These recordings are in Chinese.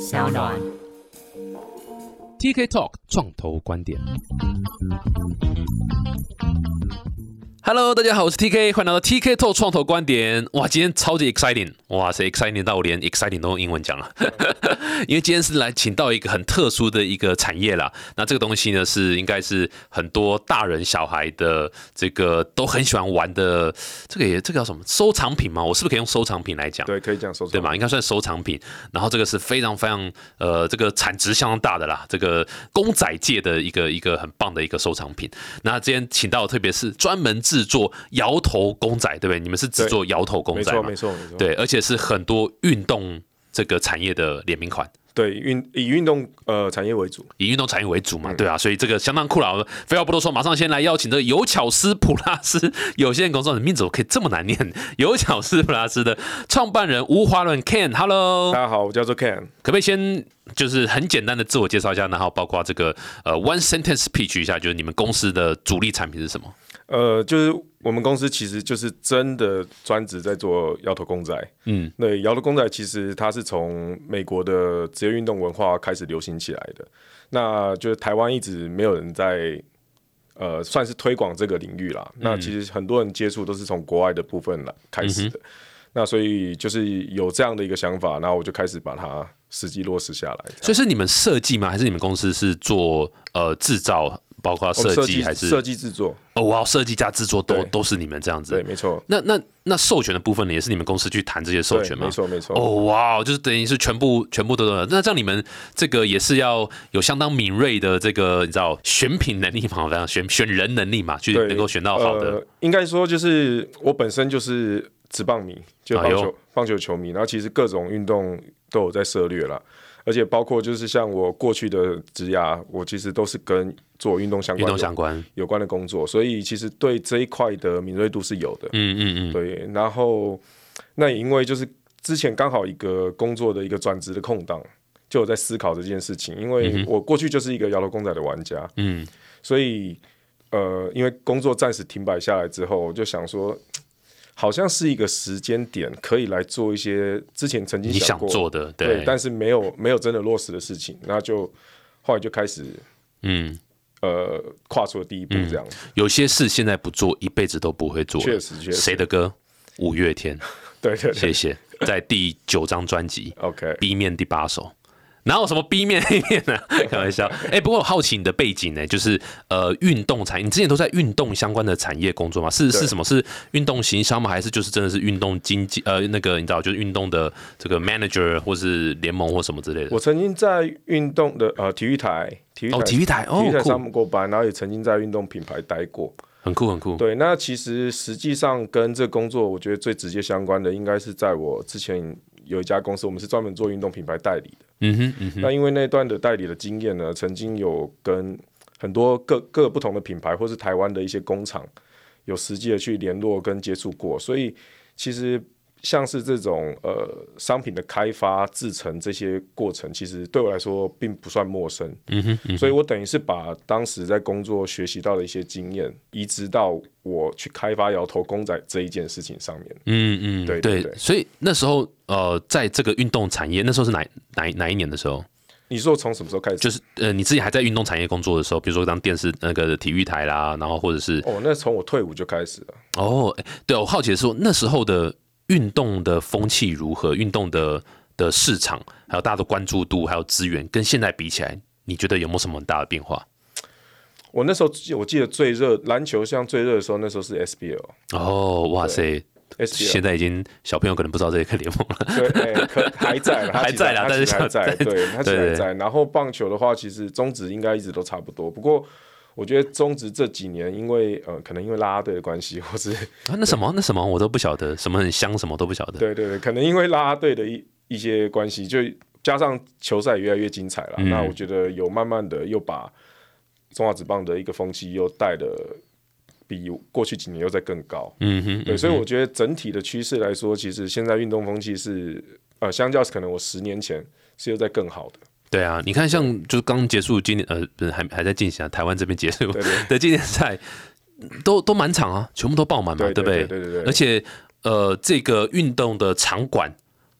小暖。TK Talk 创投观点。Hello，大家好，我是 TK，欢迎来到 TK Talk 创投观点。哇，今天超级 exciting，哇塞，exciting 到我连 exciting 都用英文讲了。因为今天是来请到一个很特殊的一个产业啦。那这个东西呢，是应该是很多大人小孩的这个都很喜欢玩的，这个也这个叫什么收藏品嘛？我是不是可以用收藏品来讲？对，可以这样说，对嘛？应该算收藏品。然后这个是非常非常呃，这个产值相当大的啦，这个公仔界的一个一个很棒的一个收藏品。那今天请到的特别是专门制作摇头公仔，对不对？你们是制作摇头公没错，没？错，没错。对，而且是很多运动这个产业的联名款。对，运以运动呃产业为主。以运动产业为主嗯嘛，对啊，所以这个相当酷了。废话不多说，马上先来邀请这个有巧思普拉斯有限公司，你名字怎么可以这么难念？有巧思普拉斯的创办人吴华伦 Ken，Hello，大家好，我叫做 Ken。可不可以先就是很简单的自我介绍一下，然后包括这个呃 one sentence pitch 一下，就是你们公司的主力产品是什么？呃，就是我们公司其实就是真的专职在做摇头公仔。嗯，对，摇头公仔其实它是从美国的职业运动文化开始流行起来的。那就是台湾一直没有人在呃算是推广这个领域啦。那其实很多人接触都是从国外的部分来开始的。那所以就是有这样的一个想法，然后我就开始把它实际落实下来。所以是你们设计吗？还是你们公司是做呃制造，包括设计还是设计制作？哦，哇，设计加制作都都是你们这样子对，。没错。那那那授权的部分呢，也是你们公司去谈这些授权吗？对没错没错。哦，哇，就是等于是全部全部都有。那这样你们这个也是要有相当敏锐的这个你知道选品能力嘛，这样选选人能力嘛，去，能够选到好的。呃。应该说就是我本身就是职棒迷，就棒球、哎棒球球迷，然后其实各种运动都有在涉猎啦，而且包括就是像我过去的职涯，我其实都是跟做运动相关运动相关，有关的工作，所以其实对这一块的敏锐度是有的。嗯嗯嗯，对，然后那也因为就是之前刚好一个工作的一个转职的空档，就有在思考这件事情，因为我过去就是一个摇头公仔的玩家，嗯，所以呃，因为工作暂时停摆下来之后，我就想说。好像是一个时间点，可以来做一些之前曾经你想过做的，对，但是没有没有真的落实的事情，那就后来就开始嗯，呃跨出了第一步，这样、有些事现在不做，一辈子都不会做。确实确实谁的歌？五月天，对对对谢谢。在第九张专辑，OK，B 面第八首。哪有什么 B 面 A 面呢、开玩笑。哎、不过我好奇你的背景呢，就是呃运动产业，你之前都在运动相关的产业工作吗？是是什么？是运动行销吗？还是就是真的是运动经济？呃，那个你知道，就是运动的这个 manager 或是联盟或什么之类的。我曾经在运动的呃体育台，体育台、哦体育台哦体育台上过班，然后也曾经在运动品牌待过。很酷很酷。对，那其实实际上跟这工作，我觉得最直接相关的，应该是在我之前有一家公司，我们是专门做运动品牌代理的。嗯哼嗯哼，那因为那段的代理的经验呢，曾经有跟很多各各不同的品牌，或是台湾的一些工厂，有实际的去联络跟接触过，所以其实像是这种呃商品的开发、制成这些过程，其实对我来说并不算陌生。嗯哼嗯哼，所以我等于是把当时在工作学习到的一些经验，移植到我去开发摇头公仔这一件事情上面。嗯嗯，对对对所以那时候呃，在这个运动产业，那时候是哪哪哪一年的时候？你说从什么时候开始？就是呃，你自己还在运动产业工作的时候，比如说当电视那个体育台啦，然后或者是哦，那从我退伍就开始了。哦，哎对我好奇的是说，那时候的运动的风气如何？运动的的市场，还有大家的关注度，还有资源，跟现在比起来，你觉得有没有什么很大的变化？我那时候我记得最热篮球像最热的时候，那时候是 SBL。哦，哇塞！SBL 现在已经小朋友可能不知道这个联盟了。对，哎可还在还在啦 但是还在，对，它其实对对还在。然后棒球的话，其实中职应该一直都差不多。不过我觉得中职这几年，因为呃，可能因为啦啦队的关系，或是啊，那什么那什么我都不晓得，什么很香，什么都不晓得。对对对，可能因为啦啦队的一一些关系，就加上球赛越来越精彩了。嗯那我觉得有慢慢的又把中华职棒的一个风气又带的比过去几年又在更高。嗯哼，对，嗯所以我觉得整体的趋势来说，其实现在运动风气是呃，相较可能我十年前是又在更好的。对啊，你看像就是刚结束今年呃，不是还还在进行啊，台湾这边结束的纪念赛，都都满场啊，全部都爆满嘛，对不对？对对对对而且呃，这个运动的场馆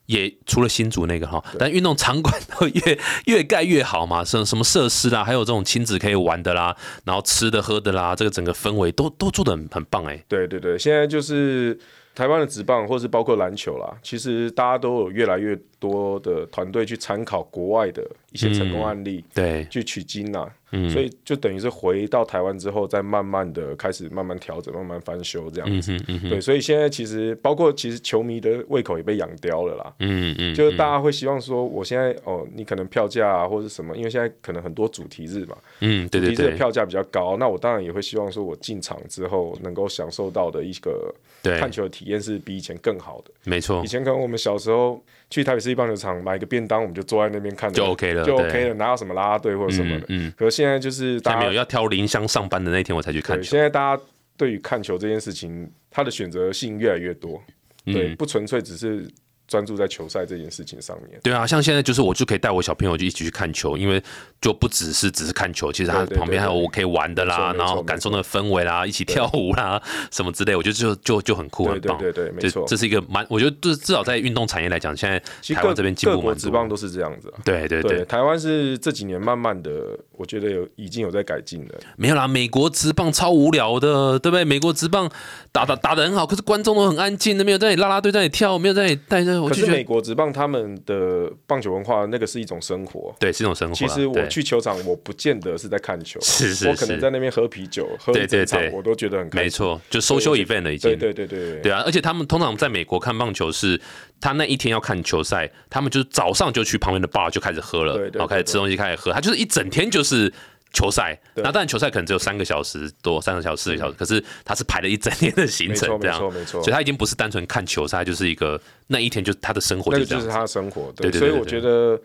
也除了新竹那个哈，但运动场馆都越 越盖越好嘛，什什么设施啦，还有这种亲子可以玩的啦，然后吃的喝的啦，这个整个氛围都都做的很很棒哎。对对对，现在就是台湾的职棒，或是包括篮球啦，其实大家都有越来越多的团队去参考国外的一些成功案例，对，去取经呐。所以就等于是回到台湾之后，再慢慢的开始慢慢调整，慢慢翻修这样子。对，所以现在其实包括其实球迷的胃口也被养刁了啦。嗯嗯，就是大家会希望说，我现在哦，你可能票价啊或者什么，因为现在可能很多主题日嘛，嗯，对对对，票价比较高，那我当然也会希望说我进场之后能够享受到的一个看球的体验是比以前更好的。没错，以前可能我们小时候去台北市一棒球场买个便当，我们就坐在那边看就 OK 了，就 OK 了，哪有什么拉拉队或者什么的。嗯，可是现在就是大家没有要挑林香上班的那天我才去看球。现在大家对于看球这件事情，他的选择性越来越多，对，不纯粹只是。专注在球赛这件事情上面。对啊，像现在就是我就可以带我小朋友就一起去看球，因为就不只是只是看球，其实他旁边还有我可以玩的啦，然后感受那个氛围啦，一起跳舞啦什么之类，我觉得就就就很酷很棒。对对对，没错，这是一个蛮，我觉得至至少在运动产业来讲，现在台湾这边进步蛮多。棒都是这样子。对对对，台湾是这几年慢慢的，我觉得有已经有在改进了。没有啦，美国职棒超无聊的，对不对？美国职棒打打打的很好，可是观众都很安静，都没有在那里拉拉队在那里跳，没有在那可是美国职棒他们的棒球文化，那个是一种生活，对，是一种生活。其实我去球场，我不见得是在看球，是是，我可能在那边喝啤酒，喝一整场，我都觉得很没错，就 social event 了已经。对对对对对啊！而且他们通常在美国看棒球，是他那一天要看球赛，他们就是早上就去旁边的 bar 就开始喝了，然后开始吃东西，开始喝，他就是一整天就是球赛。那当然球赛可能只有三个小时多，三个小时四个小时，可是他是排了一整天的行程，这样没错没错。所以他已经不是单纯看球赛，就是一个那一天就是他的生活，那就是他的生活。对，所以我觉得。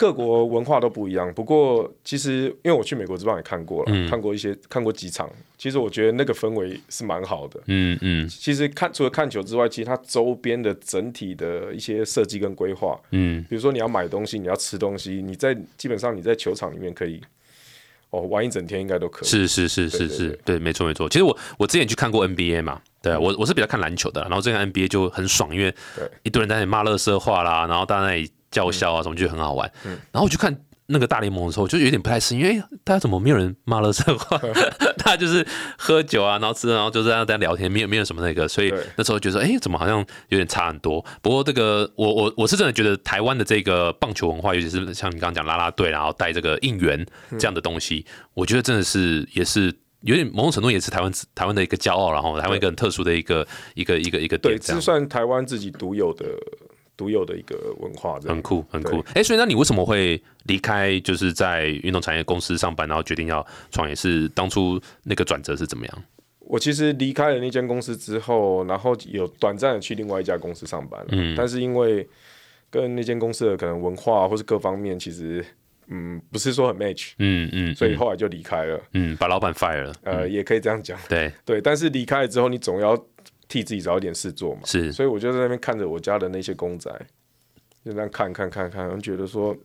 各国文化都不一样，不过其实因为我去美国之棒也看过了，看过一些看过几场，其实我觉得那个氛围是蛮好的。嗯嗯，其实看除了看球之外，其实它周边的整体的一些设计跟规划，嗯，比如说你要买东西，你要吃东西，你在基本上你在球场里面可以哦玩一整天，应该都可以。是是是是是，对，没错没错。其实我我之前去看过 NBA 嘛，对我我是比较看篮球的，然后这个 NBA 就很爽，因为一堆人在那里骂乐色话啦，然后在那里。叫嚣啊什么就很好玩，然后我去看那个大联盟的时候，我就有点不太适应，因为大家怎么没有人骂了这话？大家就是喝酒啊，然后吃，然后就这样在聊天，没有没有什么那个，所以那时候觉得哎，怎么好像有点差很多？不过这个我我我是真的觉得台湾的这个棒球文化，尤其是像你刚刚讲啦啦队，然后带这个应援这样的东西，我觉得真的是也是有点某种程度也是台湾台湾的一个骄傲，然后台湾一个很特殊的一个一个一个一个对，这算台湾自己独有的。独有的一个文化，很酷，很酷。哎，所以那你为什么会离开？就是在运动产业公司上班，然后决定要创业，是当初那个转折是怎么样？我其实离开了那间公司之后，然后有短暂的去另外一家公司上班，嗯，但是因为跟那间公司的可能文化或是各方面，其实嗯不是说很 match，嗯嗯，所以后来就离开了，嗯，把老板 fire 了，呃，也可以这样讲，对。对，但是离开了之后，你总要。替自己找一点事做嘛，是，所以我就在那边看着我家的那些公仔，就这样看看看看，觉得说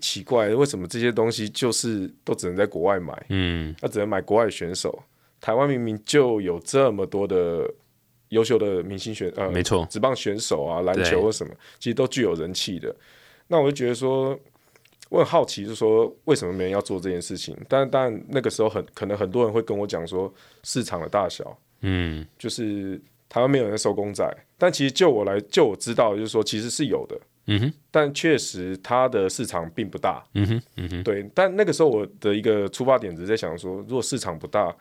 奇怪，为什么这些东西就是都只能在国外买？嗯，那只能买国外选手，台湾明明就有这么多的优秀的明星选，呃，没错，职棒选手啊，篮球或什么，其实都具有人气的。那我就觉得说，我很好奇，就说为什么没人要做这件事情？但但那个时候很可能很多人会跟我讲说，市场的大小。嗯，就是台湾没有人收公仔，但其实就我来，就我知道，就是说其实是有的，嗯哼，但确实它的市场并不大，嗯哼，嗯哼，对。但那个时候我的一个出发点只是在想说，如果市场不大，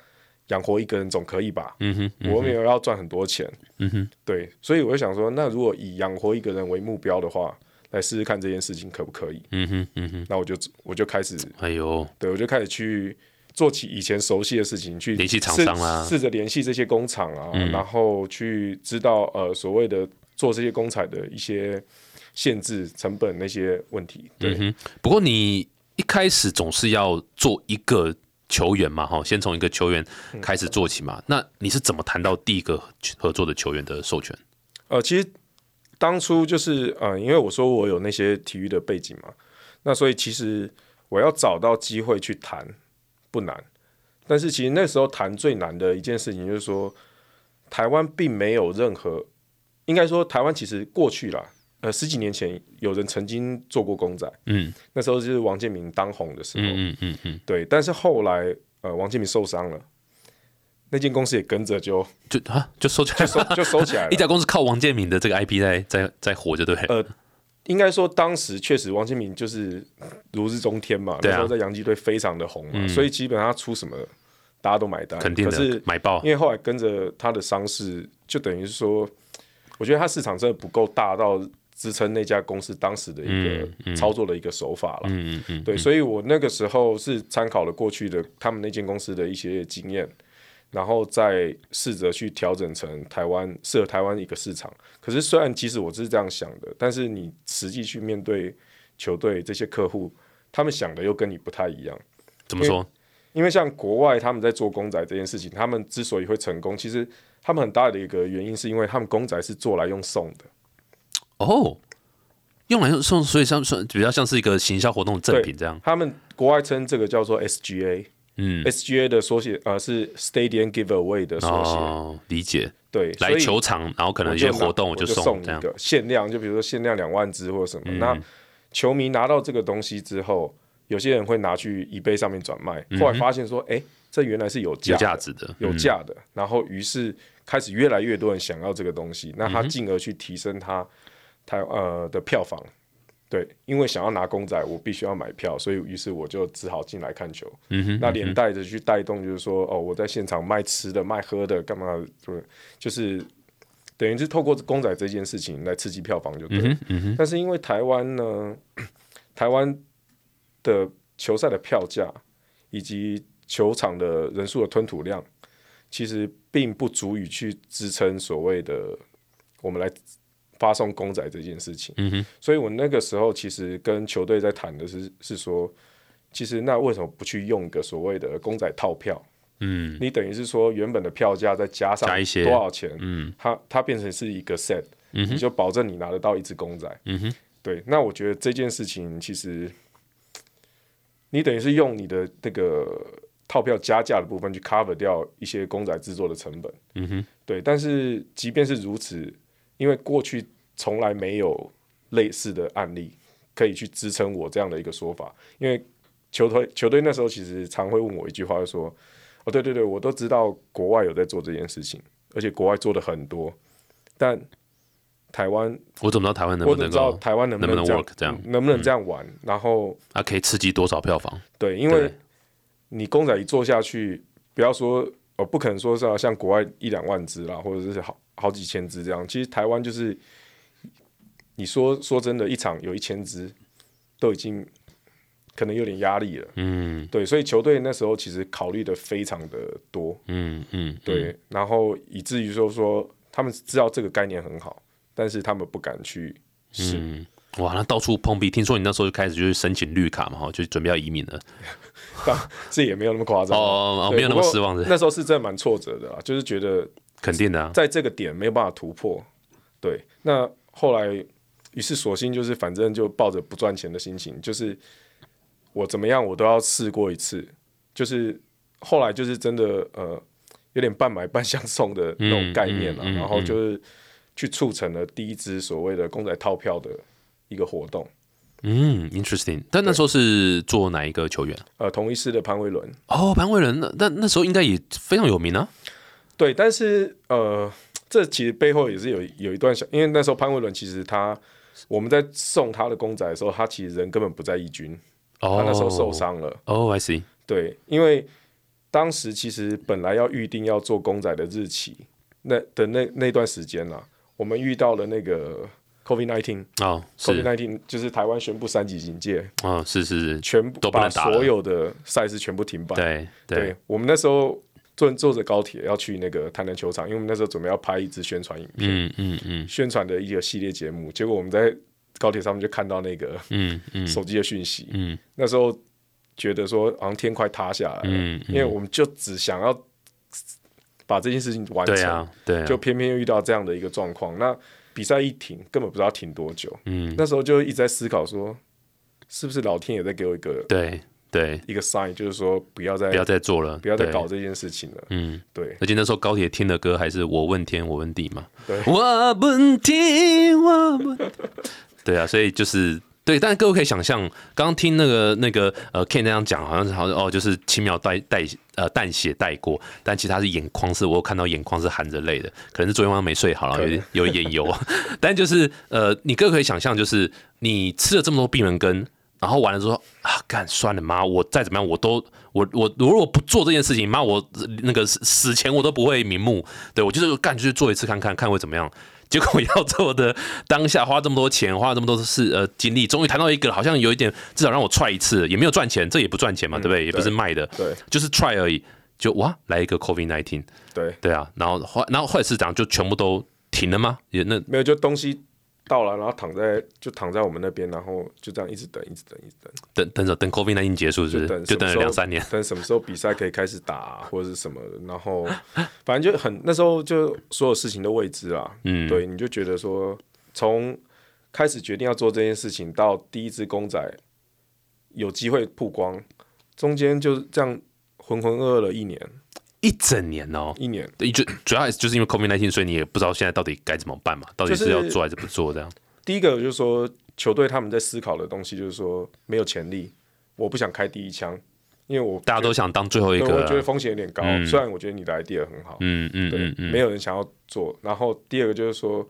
养活一个人总可以吧，嗯哼，我没有要赚很多钱，嗯哼，对。所以我就想说，那如果以养活一个人为目标的话，来试试看这件事情可不可以，嗯哼，嗯哼。那我就我就开始，哎呦，对我就开始去。做起以前熟悉的事情，去联系厂商啦，试着联系这些工厂啊，然后去知道呃所谓的做这些工厂的一些限制、成本那些问题。对，不过你一开始总是要做一个球员嘛，哈，先从一个球员开始做起嘛。那你是怎么谈到第一个合作的球员的授权？呃，其实当初就是呃，因为我说我有那些体育的背景嘛，那所以其实我要找到机会去谈。不难，但是其实那时候谈最难的一件事情就是说，台湾并没有任何，应该说台湾其实过去啦，呃十几年前有人曾经做过公仔，嗯。那时候就是王建民当红的时候，嗯嗯嗯，对，但是后来呃王建民受伤了，那间公司也跟着就就啊就收起来就收就收起来 一。家公司靠王建民的这个 IP 在在在活，就对。呃，应该说当时确实王建民就是如日中天嘛，那时候在洋基队非常的红嘛，所以基本上他出什么大家都买单，肯定可是的，买爆因。为后来跟着他的伤势，就等于是说，我觉得他市场真的不够大到支撑那家公司当时的一个操作的一个手法了。嗯嗯嗯，对，所以我那个时候是参考了过去的他们那间公司的一些经验，然后再试着去调整成台湾适合台湾一个市场。可是虽然其实我是这样想的，但是你实际去面对球队这些客户，他们想的又跟你不太一样。怎么说？因为像国外他们在做公仔这件事情，他们之所以会成功，其实他们很大的一个原因是因为他们公仔是做来用送的。哦，用来用送，所以像算比较像是一个行销活动的赠品这样。他们国外称这个叫做 SGA，嗯，SGA 的缩写呃是 Stadium Giveaway 的缩写。哦，理解。对，来球场，然后可能我就拿一些活动我就就送。一个限量，就比如说限量两万只或者什么。那球迷拿到这个东西之后，有些人会拿去 eBay 上面转卖，后来发现说，哎、这原来是有价有价值的，有价的，然后于是开始越来越多人想要这个东西，那嗯他进而去提升他他呃的票房。对，因为想要拿公仔，我必须要买票，所以于是我就只好进来看球。嗯哼，那连带着去带动，就是说，哦，我在现场卖吃的、卖喝的，干嘛？对，就是等于是透过公仔这件事情来刺激票房，就对了。嗯哼，但是因为台湾呢，台湾的球赛的票价以及球场的人数的吞吐量，其实并不足以去支撑所谓的我们来发送公仔这件事情。嗯哼，所以我那个时候其实跟球队在谈的是，是说，其实那为什么不去用一个所谓的公仔套票？嗯你等于是说原本的票价再加上加一些多少钱，嗯它它变成是一个 set，、嗯哼你就保证你拿得到一只公仔。嗯哼，对，那我觉得这件事情其实，你等于是用你的那个套票加价的部分去 cover 掉一些公仔制作的成本。嗯哼，对，但是即便是如此，因为过去从来没有类似的案例可以去支撑我这样的一个说法，因为球队球队那时候其实常会问我一句话，就说：“哦，对对对，我都知道国外有在做这件事情，而且国外做的很多，但台湾我怎么知道台湾能不能够台湾能不能 work 这样嗯能不能这样玩？然后啊可以刺激多少票房？对，因为你公仔一做下去，不要说哦，不可能说是要像国外一两万只啦，或者是好好几千只这样。其实台湾就是，你说说真的，一场有一千只，都已经可能有点压力了。嗯对，所以球队那时候其实考虑的非常的多，嗯嗯，对，然后以至于说说他们知道这个概念很好，但是他们不敢去试。嗯，哇，那到处碰壁。听说你那时候就开始就是申请绿卡嘛，哈，就准备要移民了。这也没有那么夸张哦，没有那么失望的，那时候是真的蛮挫折的啦，就是觉得肯定的啊。在这个点没有办法突破。对，那后来于是索性就是反正就抱着不赚钱的心情，就是我怎么样我都要试过一次。就是后来就是真的呃有点半买半相送的那种概念了，嗯嗯嗯然后就是去促成了第一支所谓的公仔套票的一个活动。嗯，interesting。但那时候是做哪一个球员？呃，同一师的潘威伦，哦，潘威伦，那那那时候应该也非常有名啊。对，但是呃，这其实背后也是有有一段小，因为那时候潘威伦其实他我们在送他的公仔的时候，他其实人根本不在义军，哦，他那时候受。伤了。哦，I see。对，因为当时其实本来要预定要做公仔的日期，那的那那段时间啦，我们遇到了那个 COVID nineteen。哦，COVID 是，nineteen 就是台湾宣布三级警戒，哦，是是是，全部把所有的赛事全部停摆。对对对，我们那时候坐坐着高铁要去那个台南球场，因为我们那时候准备要拍一支宣传影片，嗯嗯嗯宣传的一个系列节目。结果我们在高铁上面就看到那个嗯嗯手机的讯息，嗯那时候觉得说好像天快塌下来了，嗯嗯因为我们就只想要把这件事情完成，对啊对啊，就偏偏又遇到这样的一个状况。那比赛一停，根本不知道停多久。嗯那时候就一直在思考说，是不是老天也在给我一个对对，一个 sign，就是说不要再不要再做了，不要再搞这件事情了。嗯，对而且那时候高铁听的歌还是我问天，我问地嘛。对我问天，我问。对啊，所以就是对，但各位可以想象，刚刚听那个那个呃 Ken 那样讲，好像是好像哦，就是轻描带带呃淡写带过，但其实他是眼眶是，我有看到眼眶是含着泪的，可能是昨天晚上没睡好了，有点有眼油。但就是呃，你各位可以想象，就是你吃了这么多病人根。然后完了之后啊，干算了妈，我再怎么样我都我我我如果不做这件事情，妈我那个死死前我都不会瞑目。对我就是干，就是做一次看看看会怎么样。结果要做的当下花这么多钱，花这么多事呃精力，终于谈到一个好像有一点至少让我 try 一次，也没有赚钱，这也不赚钱嘛，对不对？也不是卖的，对就是 try 而已。就哇，来一个 COVID nineteen，对，对啊，然后后然后后来是这样，就全部都停了吗？也那没有就东西到了，然后躺在就躺在我们那边，然后就这样一直等，一直等，一直等，等等着等 COVID nineteen 结束，是不是？就等了等两三年。等什么时候比赛可以开始打、或者是什么的，然后 反正就很那时候就所有事情都未知啦。嗯，对，你就觉得说从开始决定要做这件事情到第一只公仔有机会曝光，中间就是这样浑浑噩噩了一年，一整年哦。一年。对，就主要还是就是因为 COVID nineteen，所以你也不知道现在到底该怎么办嘛，到底是要做还是不做这样。第一个就是说，球队他们在思考的东西就是说没有潜力，我不想开第一枪，因为我大家都想当最后一个啊，我觉得风险有点高。虽然我觉得你的 idea 很好，嗯嗯对没有人想要做。然后第二个就是说，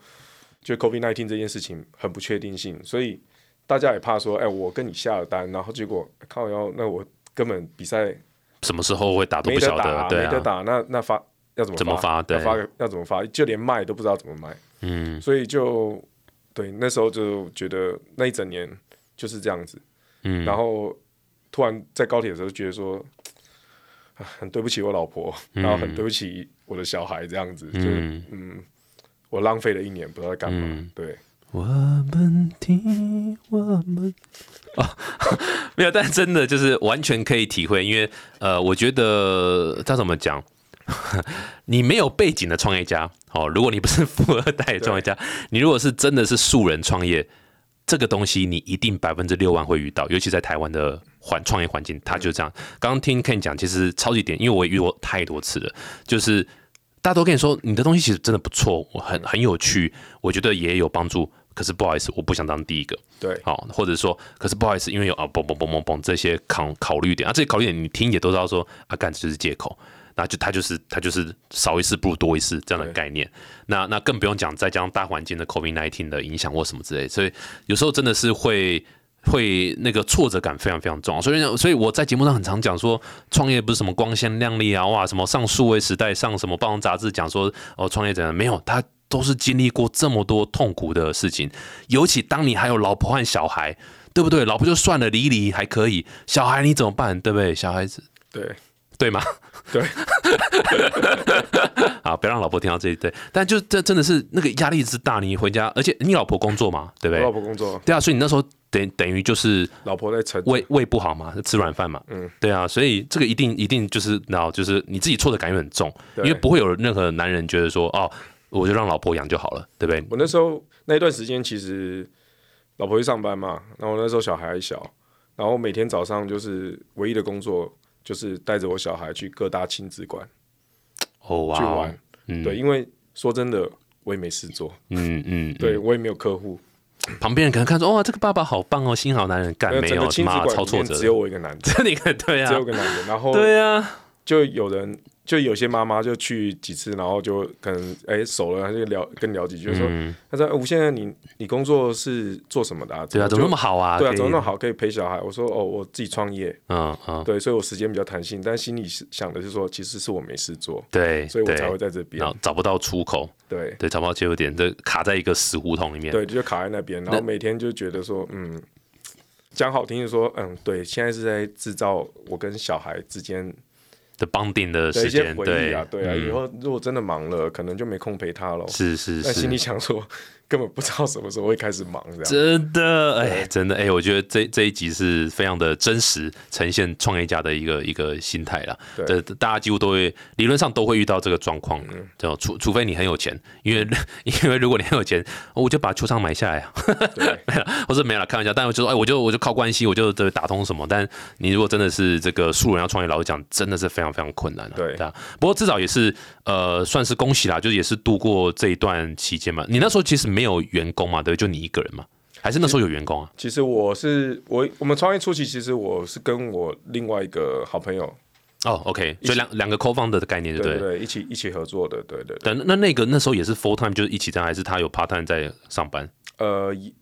就 COVID nineteen 这件事情很不确定性，所以大家也怕说，哎，我跟你下了单，然后结果靠腰，那我根本比赛什么时候会打都不晓得，对啊，没得打，那那发要怎么怎么发？对。要发个要怎么发？就连卖都不知道怎么卖，嗯。所以就对那时候就觉得那一整年就是这样子。嗯，然后突然在高铁的时候觉得说，啊很对不起我老婆，然后很对不起我的小孩，这样子，就嗯。嗯，我浪费了一年，不知道在干嘛。嗯。对，我们听我们哦，没有，但真的就是完全可以体会，因为呃，我觉得他怎么讲，你没有背景的创业家，哦，如果你不是富二代的创业家，你如果是真的是素人创业，这个东西你一定百分之六万会遇到，尤其在台湾的环创业环境，他就这样。刚刚听 Ken 讲，其实超级点，因为我也遇过太多次了，就是大家都跟你说你的东西其实真的不错，我很很有趣，我觉得也有帮助。可是不好意思，我不想当第一个。对，好，或者说，可是不好意思，因为有啊，嘣嘣嘣嘣嘣这些考考虑点啊，这些考虑点你听也都知道说啊，干这就是借口，那就他就是他就是少一事不如多一事这样的概念。那那更不用讲，再加上大环境的 COVID nineteen 的影响或什么之类，所以有时候真的是会。会那个挫折感非常非常重，所以所以我在节目上很常讲说，创业不是什么光鲜亮丽啊，哇，什么上数位时代上什么报章杂志讲说哦创业怎样，没有，他都是经历过这么多痛苦的事情，尤其当你还有老婆和小孩，对不对？老婆就算了，离离还可以，小孩你怎么办？对不对？小孩子对，对吗？对，好，不要让老婆听到这一对，但就这真的是那个压力之大，你回家，而且你老婆工作嘛，对不我老？婆工作，对啊，所以你那时候等等于就是老婆在撑，胃胃不好嘛，吃软饭嘛，嗯，对啊，所以这个一定一定就是，然后就是你自己错的感觉很重，因为不会有任何男人觉得说，哦，我就让老婆养就好了，对不对？我那时候那一段时间，其实老婆去上班嘛，然后那时候小孩还小，然后每天早上就是唯一的工作就是带着我小孩去各大亲子馆哦去玩。嗯。对，因为说真的，我也没事做，嗯嗯，对我也没有客户，旁边人可能看说，哇，这个爸爸好棒哦，新好男人，干没有妈馆超挫折只有我一个男的，这你看对啊。只有，个男的，然后对啊，就有人。就有些妈妈就去几次，然后就可能哎、熟了，她就聊跟聊几句，就说嗯，他说：“吴先生，你你工作是做什么的、啊？对啊，怎么那么好啊？对啊，怎么那么好，可以陪小孩？”我说：“哦，我自己创业，嗯嗯，对，所以我时间比较弹性，但心里是想的是说，其实是我没事做，对，对所以我才会在这边然。后找不到出口，对对，找不到切入点，这卡在一个死胡同里面。对，就卡在那边，然后每天就觉得说，嗯，讲好听的说，嗯，对，现在是在制造我跟小孩之间的绑定的时间，回忆啊，对。对啊，嗯。以后如果真的忙了，可能就没空陪他了。是是但心里，想说，根本不知道什么时候会开始忙这样。真的，哎，真的，哎，我觉得这这一集是非常的真实，呈现创业家的一个一个心态啦。对这大家几乎都会理论上都会遇到这个状况，嗯就除除非你很有钱，因为 因为如果你很有钱，哦我就把球场买下来啊，对，或者没了，开玩笑。但我就说，哎，我就我就靠关系，我就这打通什么。但你如果真的是这个素人要创业，老实讲，真的是非常非常困难、啊。对啊。不过至少也是呃，算是恭喜啦，就是也是度过这一段期间嘛。你那时候其实没有员工嘛，对，就你一个人嘛，还是那时候有员工啊？其实我是我我们创业初期，其实我是跟我另外一个好朋友，哦，OK，所以两两个 co-founder 的概念，对不对？对对对，一起一起合作的，对对对。对，那那那个那时候也是 full time，就是一起这样，还是他有 part time 在上班？呃，一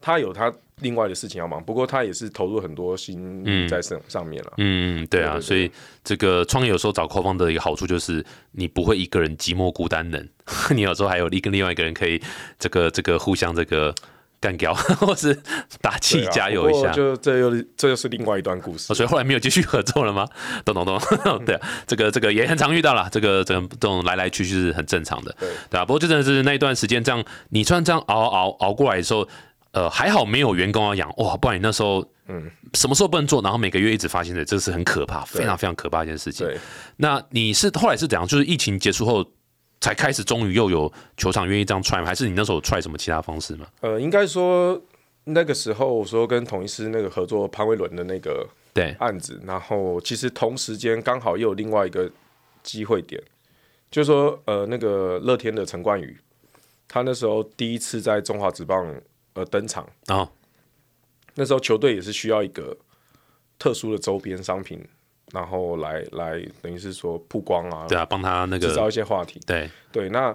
他有他另外的事情要忙，不过他也是投入很多心力在上上面了。嗯，对啊，对对对所以这个创业有时候找 co-founder 的一个好处就是你不会一个人寂寞孤单冷，你有时候还有一跟另外一个人可以这个这个互相这个干掉，或是打气啊加油一下。就这又这又是另外一段故事哦。所以后来没有继续合作了吗？懂 懂懂，对啊，这个这个也很常遇到啦，这个这种这种来来去去是很正常的，对对啊。不过就真的是那一段时间，这样你突然这样熬熬熬过来的时候，呃，还好没有员工要养，哇，不然你那时候嗯，什么时候不能做，然后每个月一直发薪水，这是很可怕，非常非常可怕一件事情。对，那你是后来是怎样？就是疫情结束后才开始，终于又有球场愿意这样 try 吗？还是你那时候踹什么其他方式吗？呃，应该说那个时候我说跟统一师那个合作潘威伦的那个对，案子，然后其实同时间刚好又有另外一个机会点，就是说呃那个乐天的陈冠宇，他那时候第一次在中华职棒呃登场，然后那时候球队也是需要一个特殊的周边商品，然后来来等于是说曝光啊，对啊，帮他那个制造一些话题。对，对，那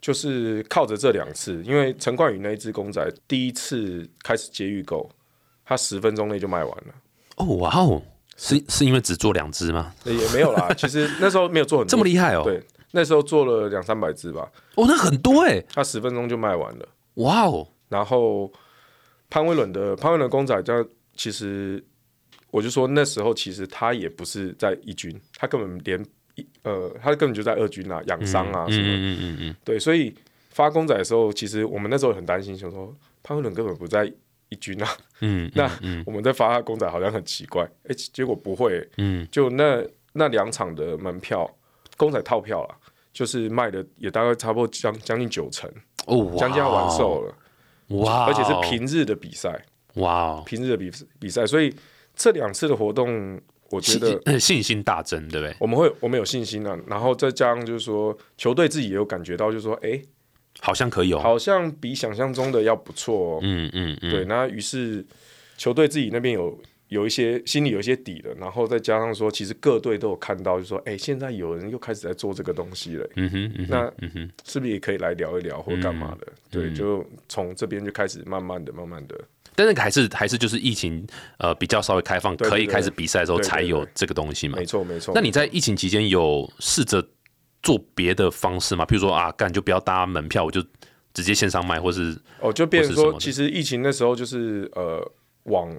就是靠着这两次，因为陈冠宇那一只公仔第一次开始接预购，他十分钟内就卖完了。哦哇哦，是是因为只做两只吗？也没有啦，其实那时候没有做很多这么厉害哦？对，那时候做了两三百只吧，哦，那很多哎，他十分钟就卖完了。哇哦，然后潘威伦的潘威伦公仔，这其实我就说那时候其实他也不是在一军，他根本连一呃，他根本就在二军啊，养伤啊什么。嗯嗯嗯嗯，对，所以发公仔的时候，其实我们那时候很担心，想说潘威伦根本不在一军啊，嗯，那我们在发他公仔好像很奇怪，哎、结果不会、嗯，就那那两场的门票公仔套票啊，就是卖的也大概差不多将将近九成，哦将近要完售了，哇哦，而且是平日的比赛，哇哦，平日的比比赛，所以这两次的活动，我觉得信 信心大增，对不对？我们会我们有信心啊，然后再加上就是说球队自己也有感觉到，就是说，哎、好像可以哦，好像比想象中的要不错哦。嗯嗯嗯，对，那于是球队自己那边有有一些心里有一些底了，然后再加上说，其实各队都有看到，就说，哎、现在有人又开始在做这个东西了，嗯哼嗯哼，那嗯哼，是不是也可以来聊一聊或干嘛的？对，就从这边就开始慢慢的、慢慢的，但那个还是还是就是疫情呃比较稍微开放，可以开始比赛的时候才有这个东西嘛没。错没错。那你在疫情期间有试着做别的方式吗？譬如说啊，干就不要搭门票，我就直接线上卖，或是哦，就变成说，其实疫情那时候就是呃，往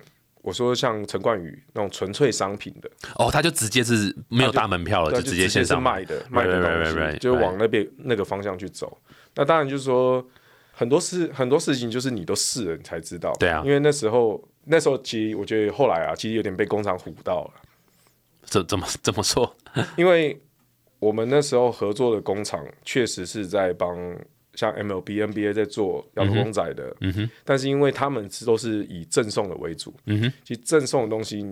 我说像陈冠宇那种纯粹商品的，哦，他就直接是没有大门票了，对，就直接线上卖。卖的卖的就往那边那个方向去走。那当然就是说很多事很多事情就是你都试了你才知道，对啊因为那时候那时候其实我觉得后来啊，其实有点被工厂唬到了，怎怎么怎么说？因为我们那时候合作的工厂确实是在帮像 MLB、NBA 在做摇头公仔的，嗯哼，但是因为他们是都是以赠送的为主，嗯哼，其实赠送的东西，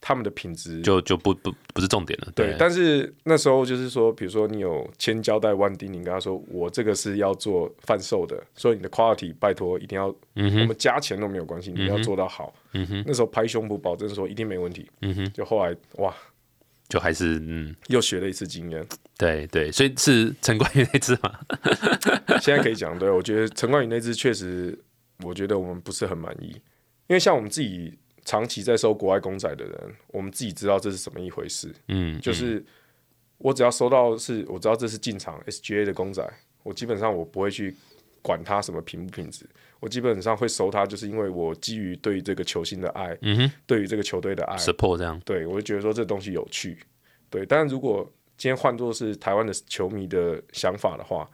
他们的品质就就不不不是重点了。对，但是那时候就是说，比如说你有千交代万叮咛，跟他说我这个是要做贩售的，所以你的 quality 拜托一定要，嗯我们加钱都没有关系，你要做到好。那时候拍胸脯保证说一定没问题。嗯就后来哇，就还是嗯，又学了一次经验。对对，所以是陈冠宇那只嘛。现在可以讲，对我觉得陈冠宇那只确实，我觉得我们不是很满意，因为像我们自己长期在收国外公仔的人，我们自己知道这是什么一回事。嗯，就是我只要收到是，我知道这是进场 SGA 的公仔，我基本上我不会去管它什么品不品质，我基本上会收他，就是因为我基于对于这个球星的爱，嗯哼对于这个球队的爱，support 这样。对我就觉得说这东西有趣，对，但如果今天换作是台湾的球迷的想法的话，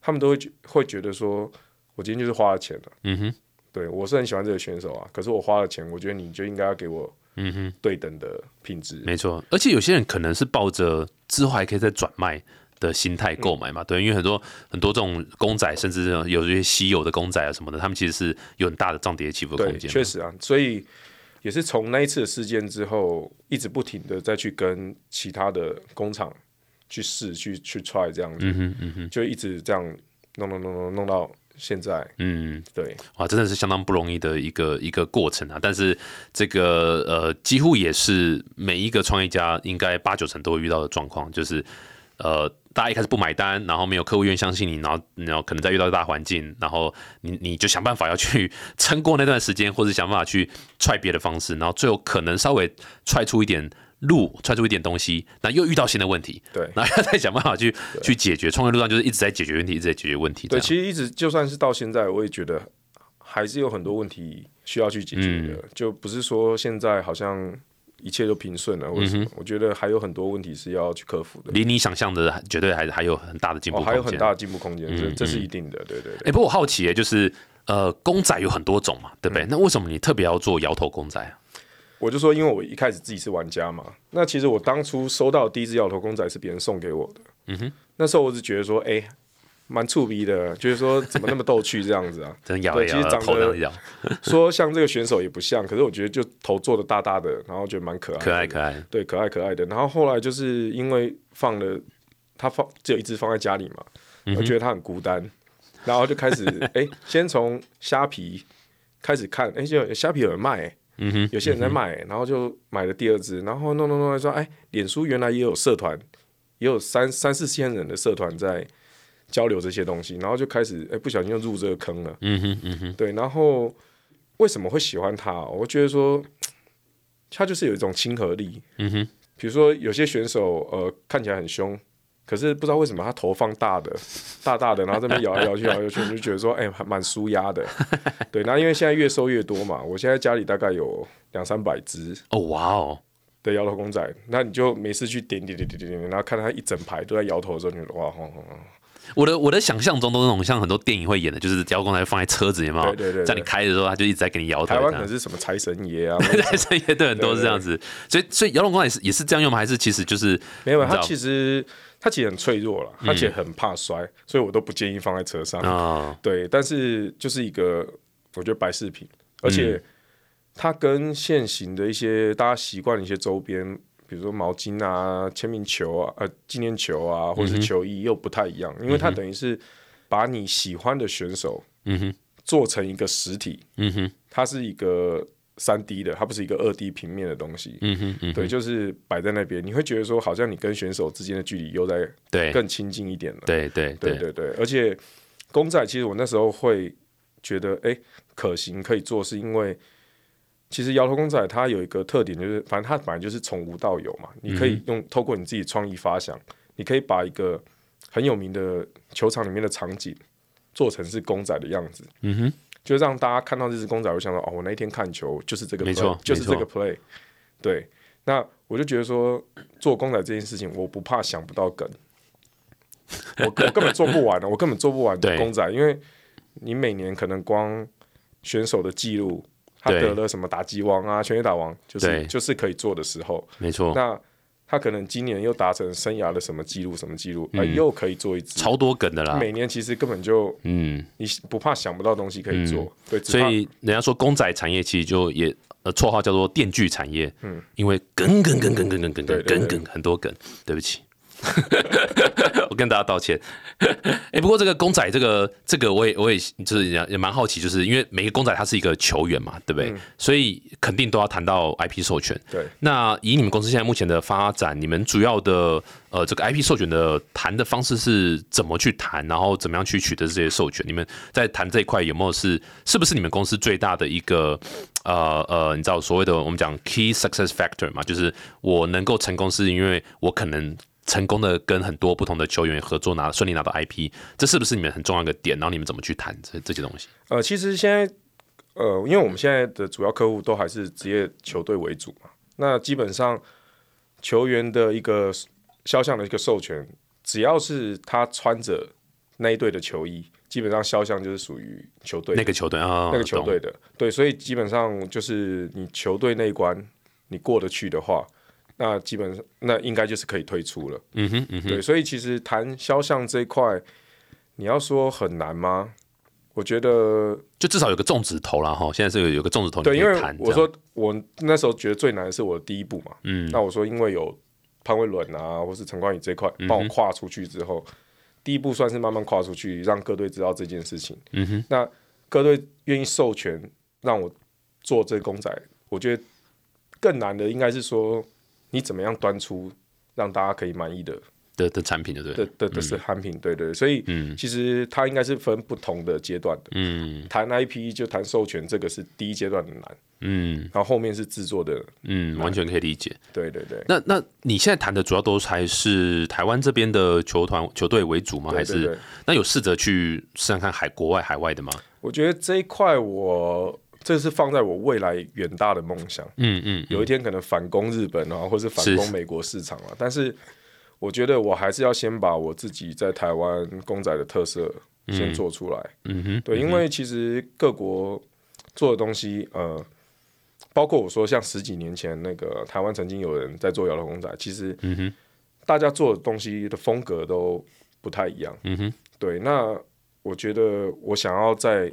他们都会觉会觉得说，我今天就是花了钱了，嗯哼，对我是很喜欢这个选手啊，可是我花了钱，我觉得你就应该要给我嗯哼，对等的品质。没错。而且有些人可能是抱着之后还可以再转卖的心态购买嘛，对，因为很多很多这种公仔，甚至有一些稀有的公仔啊什么的，他们其实是有很大的涨跌起伏的，空间。确实啊，所以也是从那一次的事件之后，一直不停的再去跟其他的工厂去试、去去 try 这样子，嗯哼，嗯哼，就一直这样弄弄弄弄弄到现在。嗯，对，哇，真的是相当不容易的一个一个过程啊！但是这个呃，几乎也是每一个创业家应该八九成都会遇到的状况，就是呃，大家一开始不买单，然后没有客户愿意相信你，然后然后可能再遇到大环境，然后你你就想办法要去撑过那段时间，或者想办法去踹别的方式，然后最后可能稍微踹出一点路，踹出一点东西，那又遇到新的问题，对然后要再想办法去去解决。创业路上就是一直在解决问题，一直在解决问题。对，其实一直就算是到现在，我也觉得还是有很多问题需要去解决的，嗯就不是说现在好像一切都平顺了，为什么？我觉得还有很多问题是要去克服的，离你想象的绝对还还有很大的进步哦，空间、还有很大的进步空间，这嗯这是一定的，对对哎、对。不过我好奇耶，就是呃，公仔有很多种嘛，对不对？那为什么你特别要做摇头公仔啊？我就说，因为我一开始自己是玩家嘛，那其实我当初收到第一只摇头公仔是别人送给我的。嗯哼，那时候我是觉得说，哎、蛮触鼻的，就是说怎么那么逗趣这样子啊？真摇一摇，对其实长得 说像这个选手也不像，可是我觉得就头做的大大的，然后觉得蛮可爱，可爱可爱。对，可爱可爱的。然后后来就是因为放了，他放只有一只放在家里嘛，嗯我觉得他很孤单，然后就开始哎、先从虾皮开始看，哎、就虾皮有人卖、哎嗯哼，有些人在卖、然后就买了第二只，然后弄弄弄说，哎，脸书原来也有社团，也有三三四千人的社团在交流这些东西，然后就开始哎、不小心就入这个坑了，嗯哼嗯哼，对，然后为什么会喜欢他？我觉得说他就是有一种亲和力，嗯哼，比如说有些选手呃看起来很凶。可是不知道为什么他头放大的，大大的，然后这边摇来摇去，摇来摇去，我就觉得说，哎、还蛮舒压的。对，然后因为现在越收越多嘛，我现在家里大概有两三百只，哦哇哦，的摇头公仔，那你就每次去点点点点点点，然后看他一整排都在摇头的时候，你就哇，轰轰轰我的我的想象中都是那种像很多电影会演的，就是摇头公仔放在车子，有没有？对对对对在你开的时候，他就一直在给你摇头。台湾可能是什么财神爷啊？财神爷对很多是这样子，所以所以摇龙公仔也是也是这样用吗？还是其实就是没有，他你知道其实它其实很脆弱了，它其实很怕摔，所以我都不建议放在车上。啊、对，但是就是一个我觉得摆饰品，而且它跟现行的一些大家习惯的一些周边，比如说毛巾啊、签名球啊、呃纪念球啊，或者是球衣又不太一样，因为它等于是把你喜欢的选手，嗯哼，做成一个实体，嗯哼，它是一个三 D 的，它不是一个二 D 平面的东西。嗯哼嗯哼，对，就是摆在那边，你会觉得说，好像你跟选手之间的距离又在对。更亲近一点了。对对对。对对对，而且公仔其实我那时候会觉得，哎、可行可以做，是因为其实摇头公仔它有一个特点，就是反正它本来就是从无到有嘛，你可以用透过你自己创意发想，你可以把一个很有名的球场里面的场景做成是公仔的样子，嗯哼，就让大家看到这只公仔，会想到哦，我那一天看球就是这个 play，没错就是这个 play，对，那我就觉得说做公仔这件事情，我不怕想不到梗。我我根本做不完的，我根本做不完 对。公仔，因为你每年可能光选手的记录，他对。得了什么打击王啊、全垒打王，就是就是可以做的时候，没错，那他可能今年又达成生涯的什么记录、什么记录，又可以做一次。超多梗的啦，每年其实根本就嗯，你不怕想不到东西可以做，对，所以人家说公仔产业其实就也呃绰号叫做电锯产业，嗯，因为梗梗梗梗梗梗梗梗很多梗，对不起。我跟大家道歉。哎、不过这个公仔，这个这个我也我也就是也也蛮好奇，就是因为每个公仔它是一个球员嘛，对不对？所以肯定都要谈到 IP 授权。对。那以你们公司现在目前的发展，你们主要的呃这个 IP 授权的谈的方式是怎么去谈，然后怎么样去取得这些授权？你们在谈这一块有没有是是不是你们公司最大的一个呃呃，你知道所谓的我们讲 key success factor 嘛？就是我能够成功是因为我可能。成功的跟很多不同的球员合作拿顺利拿到 IP，这是不是你们很重要的点？然后你们怎么去谈这这些东西？呃，其实现在呃，因为我们现在的主要客户都还是职业球队为主嘛，那基本上球员的一个肖像的一个授权，只要是他穿着那一队的球衣，基本上肖像就是属于球队那个球队啊，那个球懂队的，对，所以基本上就是你球队那一关你过得去的话，那基本上那应该就是可以推出了。嗯哼嗯哼，对，所以其实谈肖像这一块，你要说很难吗？我觉得就至少有个粽子头啦哈。现在是有有个粽子头，对，因为。我说我那时候觉得最难的是我的第一步嘛，嗯那我说因为有潘伟伦啊，或是陈冠宇这一块帮我跨出去之后，第一步算是慢慢跨出去，让各队知道这件事情。嗯哼，那各队愿意授权让我做这个公仔，我觉得更难的应该是说你怎么样端出让大家可以满意的的的产品，对不对？的的的是产品，对对，所以嗯其实它应该是分不同的阶段的。嗯谈 IP 就谈授权，这个是第一阶段的难，嗯然后后面是制作的，嗯，完全可以理解。对对对。那那你现在谈的主要都还是台湾这边的球团球队为主吗？还是对对对那有试着去试看看海国外海外的吗？我觉得这一块我这是放在我未来远大的梦想，嗯嗯，有一天可能反攻日本啊，或是反攻美国市场啊。但是我觉得我还是要先把我自己在台湾公仔的特色先做出来。嗯哼，对，因为其实各国做的东西，呃，包括我说像十几年前那个台湾曾经有人在做摇头公仔，其实大家做的东西的风格都不太一样。嗯哼，对，那我觉得我想要在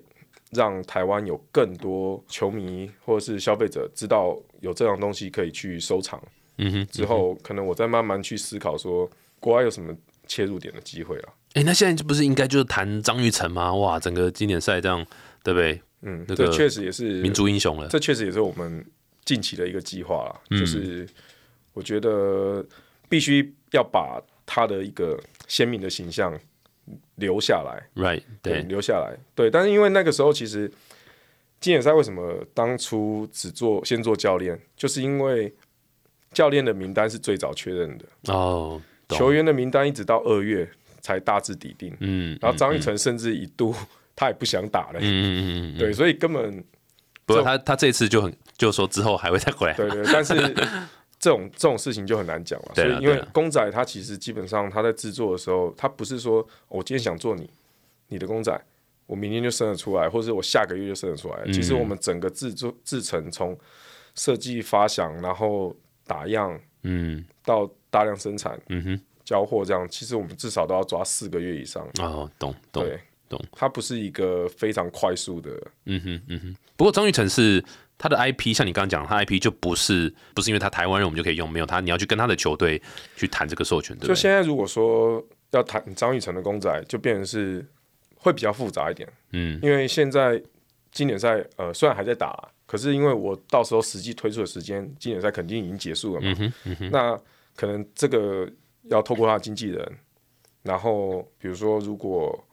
让台湾有更多球迷或者是消费者知道有这样东西可以去收藏嗯哼，之后，可能我再慢慢去思考说国外有什么切入点的机会了。哎，那现在不是应该就是谈张玉成吗？哇，整个经典赛这样，对不对？嗯，那个这确实也是民族英雄了。这确实也是我们近期的一个计划啦，嗯就是我觉得必须要把他的一个鲜明的形象留下来，Right，对，留下来。对，但是因为那个时候其实经典赛为什么当初只做先做教练，就是因为教练的名单是最早确认的，哦，懂。球员的名单一直到二月才大致底定，嗯，然后张玉成甚至一度他也不想打了，嗯嗯嗯嗯，对，所以根本不过他他这次就很就说之后还会再回来。对对，但是这种这种事情就很难讲了。所以因为公仔它其实基本上它在制作的时候，它不是说我今天想做你你的公仔，我明天就生得出来，或者我下个月就生得出来。其实嗯我们整个制作制成从设计发想，然后打样嗯到大量生产嗯哼，交货这样，其实我们至少都要抓四个月以上。哦，懂懂。对，懂。它不是一个非常快速的，嗯哼，嗯哼。不过张玉成是他的 IP，像你刚刚讲，他 IP 就不是不是因为他台湾人我们就可以用，没有他，你要去跟他的球队去谈这个授权，对不就？现在如果说要谈张玉成的公仔，就变成是会比较复杂一点。嗯因为现在经典赛呃虽然还在打，可是因为我到时候实际推出的时间，经典赛肯定已经结束了嘛。那可能这个要透过他的经纪人，然后比如说如果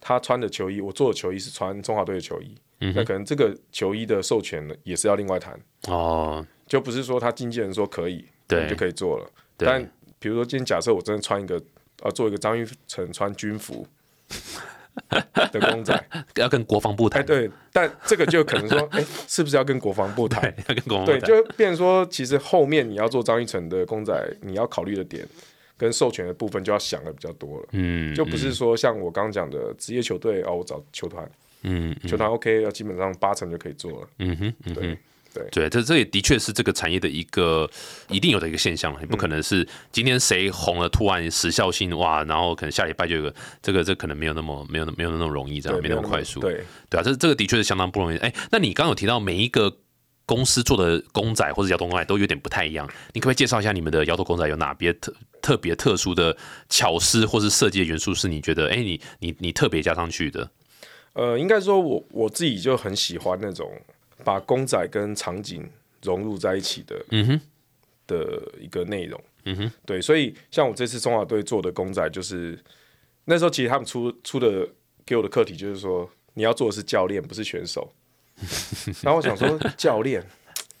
他穿的球衣，我做的球衣是穿中华队的球衣，那可能这个球衣的授权呢也是要另外谈，哦，就不是说他经纪人说可以，对。你就可以做了。但比如说今天假设我真的穿一个呃做一个张玉成穿军服的公仔，要跟国防部哎，谈，对，但这个就可能说，哎，是不是要跟国防部谈？对，要跟国防部对，就变成说，其实后面你要做张玉成的公仔，你要考虑的点跟授权的部分就要想的比较多了，嗯，就不是说像我刚刚讲的职业球队哦，我找球团，嗯就他 OK，基本上八成就可以做了。嗯哼，嗯对哼。对对，这这也的确是这个产业的一个一定有的一个现象了，你不可能是今天谁红了，突然时效性哇，然后可能下礼拜就有个这个这可能没有那么没有没有那么容易，这样，没那么快速。对，对啊，这这个的确是相当不容易。哎，那你刚刚有提到每一个公司做的公仔或者摇头公仔都有点不太一样，你可不可以介绍一下你们的摇头公仔有哪别特特别特殊的巧思或是设计的元素是你觉得哎你你你特别加上去的？呃，应该说我我自己就很喜欢那种把公仔跟场景融入在一起的，嗯哼，的一个内容。嗯哼，对，所以像我这次中华队做的公仔，就是那时候其实他们出出的给我的课题就是说，你要做的是教练，不是选手。然后我想说，教练，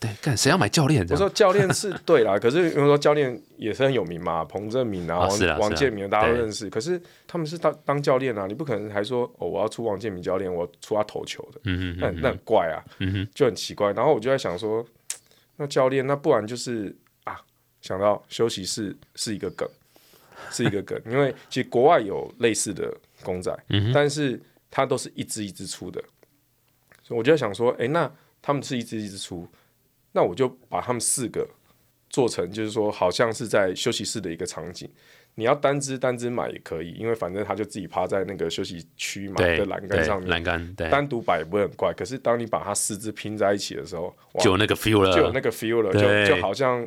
对，看谁要买教练？我说教练是对啦，可是因为说教练也是很有名嘛，彭正明啊，王王建民大家都对认识。可是他们是当当教练啊，你不可能还说哦，我要出王建民教练，我出他投球的，嗯哼那那很怪啊，就很奇怪。然后我就在想说，那教练，那不然就是啊，想到休息室是一个梗，是一个梗，因为其实国外有类似的公仔，但是它都是一只一只出的，所以我就在想说，诶，那他们是一只一只出，那我就把他们四个做成，就是说好像是在休息室的一个场景。你要单只单只买也可以，因为反正他就自己趴在那个休息区嘛对的栏杆上面，栏杆对，单独摆也不会很怪。可是当你把它四只拼在一起的时候，哇就有那个 feel 了，就有那个 feel 了，就就好像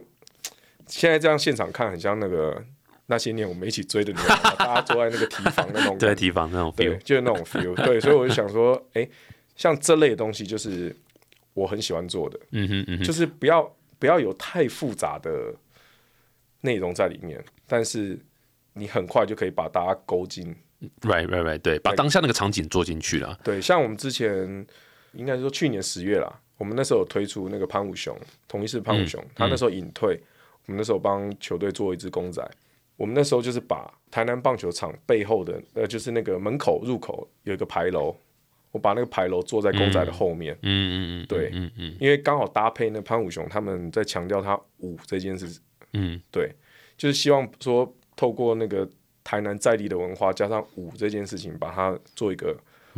现在这样现场看，很像那个那些年我们一起追的女孩，大家坐在那个提防那种 对，提防那种对 feel，，就是那种 feel。对，所以我就想说，哎、像这类的东西，就是我很喜欢做的，嗯哼嗯哼，就是不要不要有太复杂的内容在里面，但是你很快就可以把大家勾进 right right right，对，把当下那个场景做进去了，对，像我们之前应该说去年十月啦，我们那时候有推出那个潘武雄，同一是潘武雄，他那时候隐退，我们那时候帮球队做一只公仔。我们那时候就是把台南棒球场背后的，呃，就是那个门口入口有一个牌楼，我把那个牌楼坐在公仔的后面，嗯嗯嗯，对嗯嗯因为刚好搭配那潘武雄他们在强调他舞这件事，嗯，对，就是希望说透过那个台南在地的文化加上舞这件事情，把它做一个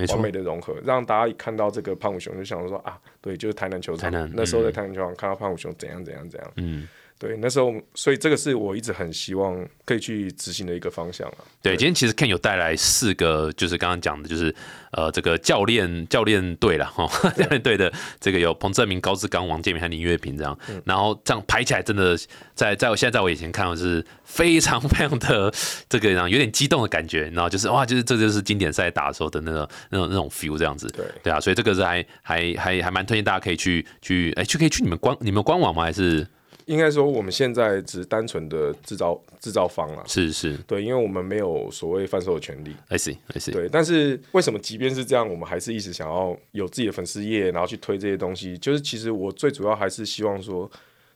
完美，的融合，让大家一看到这个胖虎熊就想说啊，对，就是台南球场。台南那时候在台南球场看到胖虎熊怎样怎样怎样，嗯。对，那时候所以这个是我一直很希望可以去执行的一个方向啊。对，今天其实 Ken 有带来四个，就是刚刚讲的，就是呃，这个教练教练队了哈，教练队的这个有彭正明、高志刚、王建明和林月平这样，然后这样排起来，真的在在我现在在我眼前看，我是非常非常的这个让有点激动的感觉，然后就是哇，就是这就是经典赛打的时候的那个那种那种 feel 这样子，对对啊，所以这个是还还还还蛮推荐大家可以去去哎去可以去你们官你们官网吗？还是应该说我们现在只是单纯的制造制造方了，是是对，因为我们没有所谓贩售的权利。I see I see，对，但是为什么即便是这样，我们还是一直想要有自己的粉丝页，然后去推这些东西？就是其实我最主要还是希望说，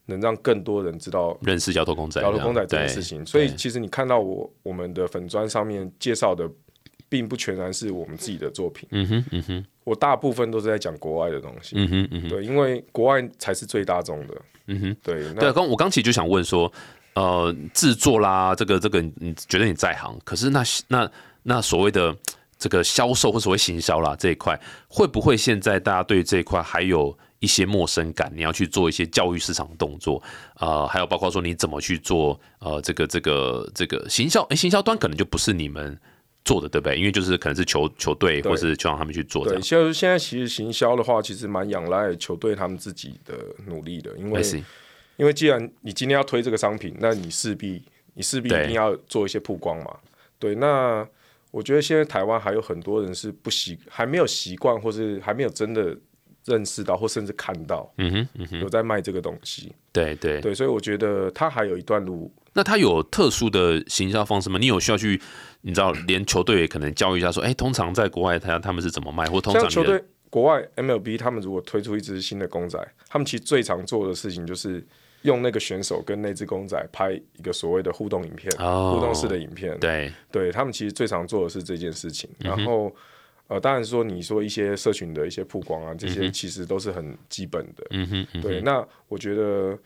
能让更多人知道认识摇头公仔，摇头公仔这件事情。所以其实你看到我我们的粉砖上面介绍的，并不全然是我们自己的作品，嗯哼嗯哼我大部分都是在讲国外的东西。嗯哼嗯哼。对，因为国外才是最大众的。嗯哼，对，对刚我刚其实就想问说，呃，制作啦，这个这个，你觉得你在行，可是那那那所谓的这个销售或所谓行销啦这一块，会不会现在大家对这一块还有一些陌生感？你要去做一些教育市场的动作，呃，还有包括说你怎么去做呃这个这个这个行销，诶，行销端可能就不是你们做的，对不对？因为就是可能是球球队或是就让他们去做这对，样。现在现在其实行销的话，其实蛮仰赖球队他们自己的努力的，因为因为既然你今天要推这个商品，那你势必你势必一定要做一些曝光嘛。对，那我觉得现在台湾还有很多人是不习，还没有习惯，或是还没有真的认识到，或甚至看到嗯哼嗯哼，有在卖这个东西。对对。对，所以我觉得它还有一段路。那他有特殊的行销方式吗？你有需要去，你知道，连球队也可能教育一下，说，哎、通常在国外他他们是怎么卖，或通常球队国外 MLB 他们如果推出一支新的公仔，他们其实最常做的事情就是用那个选手跟那只公仔拍一个所谓的互动影片，哦互动式的影片。对对他们其实最常做的是这件事情。然后呃，当然说你说一些社群的一些曝光啊，这些其实都是很基本的。嗯哼嗯哼对，那我觉得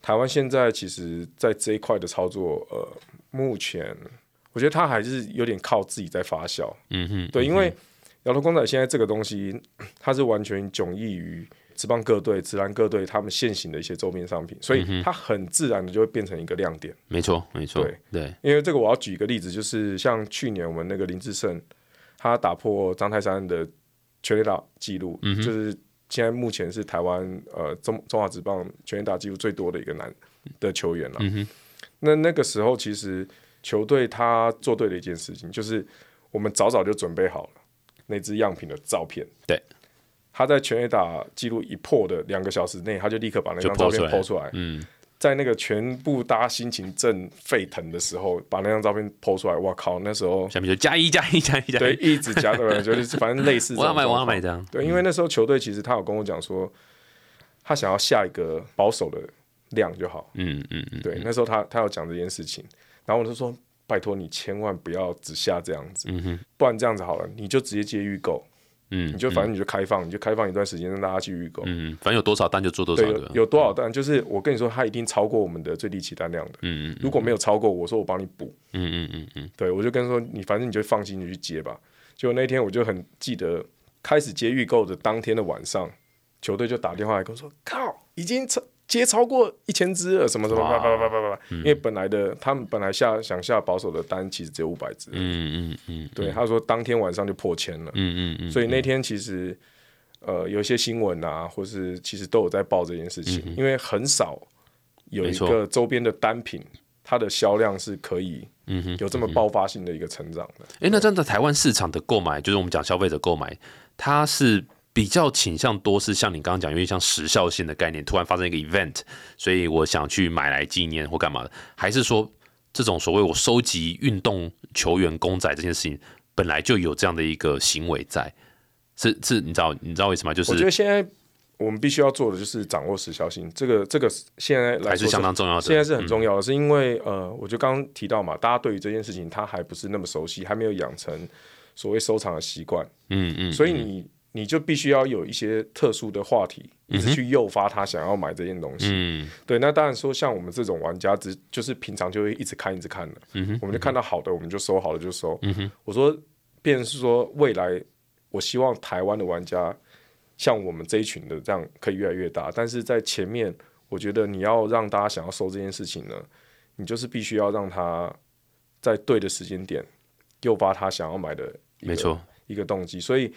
台湾现在其实，在这一块的操作，呃，目前我觉得它还是有点靠自己在发酵。嗯哼，对，因为摇头公仔现在这个东西，它是完全迥异于职棒各队、职篮各队他们现行的一些周边商品，所以它很自然的就会变成一个亮点。没错没错，对对因为这个我要举一个例子，就是像去年我们那个林志胜，他打破张泰山的全垒打记录，就是现在目前是台湾呃中中华职棒全垒打记录最多的一个男的球员了。那那个时候其实球队他做对了一件事情，就是我们早早就准备好了那支样品的照片。对。他在全垒打记录一破的两个小时内，他就立刻把那张照片出来出来。嗯，在那个全部大家心情正沸腾的时候，把那张照片 PO 出来，哇靠！那时候下面就加一加一加一加对一，一直加的，就是反正类似我要买我要买这样，对，因为那时候球队其实他有跟我讲说，他想要下一个保守的量就好。嗯嗯嗯，对，那时候他他有讲这件事情，然后我就说，拜托你千万不要只下这样子，嗯，不然这样子好了，你就直接接预购，嗯，你就反正你就开放，你就开放一段时间让大家去预购，嗯，反正有多少单就做多少对，个有，有多少单，就是我跟你说，它一定超过我们的最低起单量的。嗯嗯如果没有超过，我说我帮你补，嗯嗯嗯嗯，对我就跟他说你反正你就放心你去接吧。结果那天我就很记得，开始接预购的当天的晚上，球队就打电话来跟我说：“靠，已经超接超过一千只了，什么什么叭叭叭叭叭叭。”因为本来的他们本来下想下保守的单其实只有五百只，嗯嗯嗯对，他说当天晚上就破千了。嗯嗯嗯，所以那天其实呃有一些新闻啊，或是其实都有在报这件事情，因为很少有一个周边的单品，它的销量是可以嗯有这么爆发性的一个成长的。哎，那这样在台湾市场的购买，就是我们讲消费者购买，它是比较倾向多是像你刚刚讲，有点像时效性的概念，突然发生一个 event，所以我想去买来纪念或干嘛？的，还是说这种所谓我收集运动球员公仔这件事情本来就有这样的一个行为在？是是，你知道你知道为什么？就是我觉得现在我们必须要做的就是掌握时效性，这个这个现在还是相当重要的。现在是很重要的，是因为呃，我就刚刚提到嘛，大家对于这件事情他还不是那么熟悉，还没有养成所谓收藏的习惯，嗯嗯，所以你你就必须要有一些特殊的话题，一直去诱发他想要买这件东西。嗯对，那当然说像我们这种玩家，只就是平常就会一直看一直看的，嗯我们就看到好的我们就收，好的就收。我说，便是说未来，我希望台湾的玩家像我们这一群的这样可以越来越大，但是在前面，我觉得你要让大家想要收这件事情呢，你就是必须要让他在对的时间点诱发他想要买的一个没错，一个动机，所以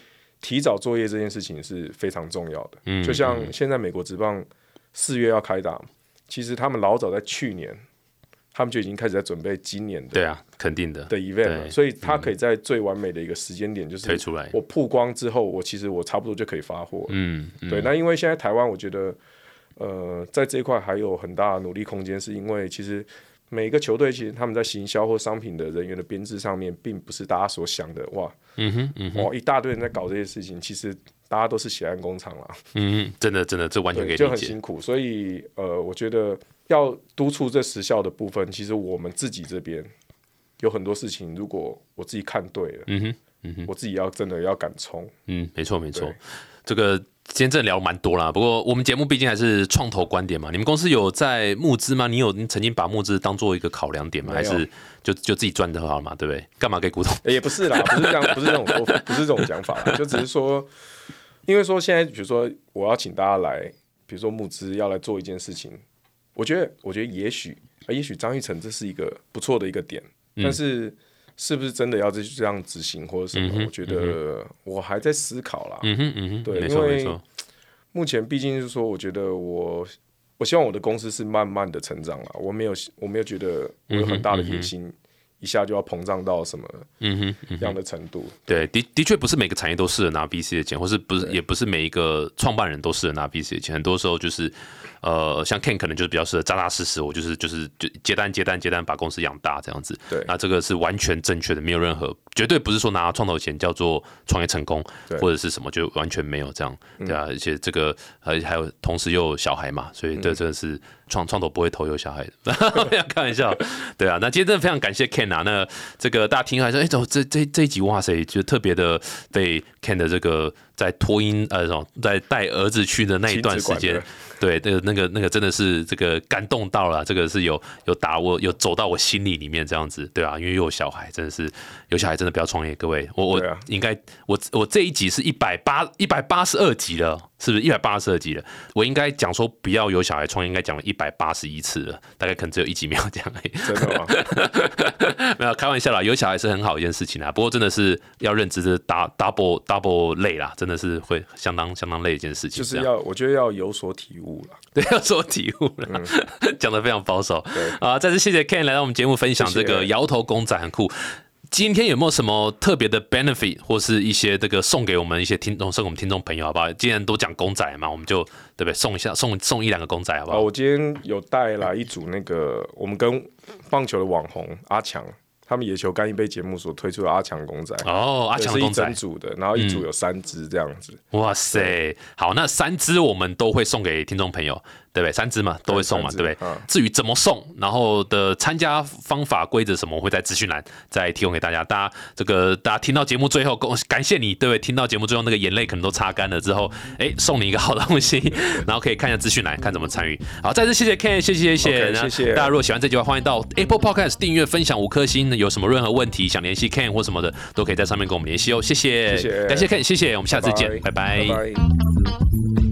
提早作业这件事情是非常重要的。嗯就像现在美国职棒四月要开打，其实他们老早在去年，他们就已经开始在准备今年的对啊，肯定的的 event 了，所以他可以在最完美的一个时间点，就是推出来。我曝光之后，我其实我差不多就可以发货。嗯，嗯对，那因为现在台湾，我觉得呃，在这一块还有很大的努力空间，是因为其实每个球队其实他们在行销或商品的人员的编制上面，并不是大家所想的哇，嗯哼嗯哼哇，一大堆人在搞这些事情，其实大家都是血汗工厂啦，嗯哼，真的真的，这完全可以理解。很辛苦。所以呃，我觉得要督促这时效的部分，其实我们自己这边有很多事情，如果我自己看对了，嗯哼嗯哼我自己要真的要敢冲，嗯，没错没错。这个今天真的聊蛮多啦，不过我们节目毕竟还是创投观点嘛。你们公司有在募资吗？你有你曾经把募资当做一个考量点吗？还是就就自己赚就好了嘛？对不对？干嘛给股东？欸 也不是啦，不是这样，不是这种说法，不是这种讲法啦，就只是说，因为说现在比如说我要请大家来，比如说募资要来做一件事情，我觉得我觉得也许呃也许张玉成这是一个不错的一个点，但是是不是真的要这这样执行或者什么？我觉得我还在思考啦。嗯哼嗯哼，对没错因为没错。目前毕竟是说，我觉得我我希望我的公司是慢慢的成长啦，我没有我没有觉得我有很大的野心，一下就要膨胀到什么嗯哼嗯样的程度。对，的的确不是每个产业都适合拿 VC 的钱，或是不是也不是每一个创办人都适合拿 VC 的钱。很多时候就是，呃，像 Ken 可能就是比较适合扎扎实实，我就是就是就接单接单接单把公司养大这样子。对那这个是完全正确的，没有任何绝对不是说拿创投钱叫做创业成功或者是什么，就完全没有这样，对啊。而且这个呃还有同时又有小孩嘛，所以这真的是创创投不会投有小孩的，开玩笑。对啊，那今天真的非常感谢 Ken 啊，那这个大家听还说，哎，怎么这这这一集哇塞，就特别的被 Ken 的这个在托音呃，在带儿子去的那一段时间对，那个那个那个真的是这个感动到了，这个是有有打我有走到我心里里面这样子，对啊，因为又有小孩，真的是有小孩真的不要创业，各位，我我应该我我这一集是一百八一百八十二集了，是不是一百八十二集了？我应该讲说不要有小孩创业，应该讲了一百八十一次了，大概可能只有一集没有讲而已。真的吗？没有开玩笑啦，有小孩是很好一件事情啦。不过真的是要认知这 dou- double double 累啦，真的是会相当相当累一件事情。就是要我觉得要有所体悟了。对要做体悟了，讲的非常保守对啊！再次谢谢 Ken 来到我们节目分享这个摇头公仔很酷。今天有没有什么特别的 benefit 或是一些这个送给我们一些听众，送给我们听众朋友好不好？既然都讲公仔嘛，我们就对不对？送一下，送送一两个公仔好不啊，好？我今天有带来一组那个我们跟棒球的网红阿强他们野球干一杯节目所推出的阿强公仔，哦，阿也是一强公仔整，组的，然后一组有三只这样子。哇塞，好，那三只我们都会送给听众朋友，对不对？三支嘛，都会送嘛，对不对？嗯至于怎么送，然后的参加方法、规则什么，我会在资讯栏再提供给大家。大家这个大家听到节目最后，恭感谢你，对不对？听到节目最后，那个眼泪可能都擦干了之后，哎，送你一个好东西，然后可以看一下资讯栏，看怎么参与。好，再次谢谢 Ken，谢谢谢谢谢谢大家如果喜欢这句话，欢迎到 Apple Podcast 订阅、分享五颗星。有什么任何问题想联系 Ken 或什么的，都可以在上面跟我们联系哦。谢谢，谢谢感谢 Ken，谢谢，我们下次见，拜拜拜拜。